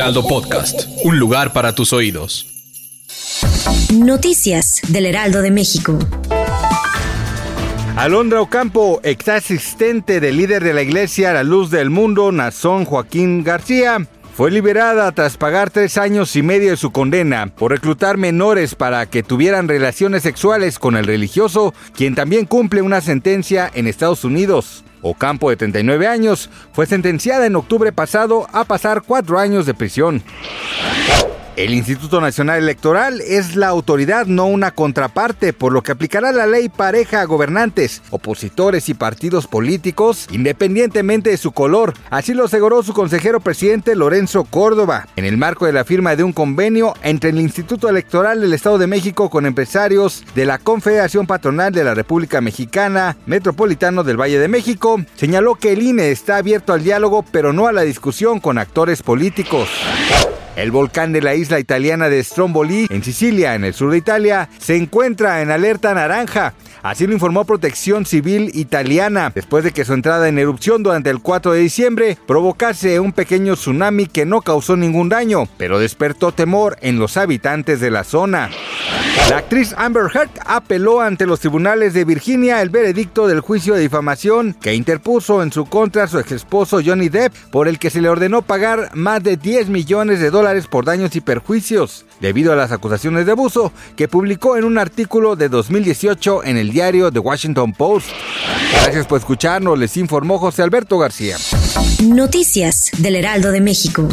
Heraldo Podcast, un lugar para tus oídos. Noticias del Heraldo de México. Alondra Ocampo, ex asistente del líder de la iglesia La Luz del Mundo, Nazón Joaquín García, fue liberada tras pagar tres años y medio de su condena por reclutar menores para que tuvieran relaciones sexuales con el religioso, quien también cumple una sentencia en Estados Unidos. Ocampo, de 39 años, fue sentenciada en octubre pasado a pasar cuatro años de prisión. El Instituto Nacional Electoral es la autoridad, no una contraparte, por lo que aplicará la ley pareja a gobernantes, opositores y partidos políticos, independientemente de su color. Así lo aseguró su consejero presidente Lorenzo Córdoba, en el marco de la firma de un convenio entre el Instituto Electoral del Estado de México con empresarios de la Confederación Patronal de la República Mexicana, Metropolitano del Valle de México. Señaló que el INE está abierto al diálogo, pero no a la discusión con actores políticos. El volcán de la isla italiana de Stromboli, en Sicilia, en el sur de Italia, se encuentra en alerta naranja. Así lo informó Protección Civil Italiana, después de que su entrada en erupción durante el 4 de diciembre provocase un pequeño tsunami que no causó ningún daño, pero despertó temor en los habitantes de la zona. La actriz Amber Heard apeló ante los tribunales de Virginia el veredicto del juicio de difamación que interpuso en su contra su ex esposo Johnny Depp, por el que se le ordenó pagar más de 10 millones de dólares por daños y perjuicios, debido a las acusaciones de abuso que publicó en un artículo de 2018 en el diario The Washington Post. Gracias por escucharnos, les informó José Alberto García. Noticias del Heraldo de México.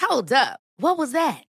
Hold up. What was that?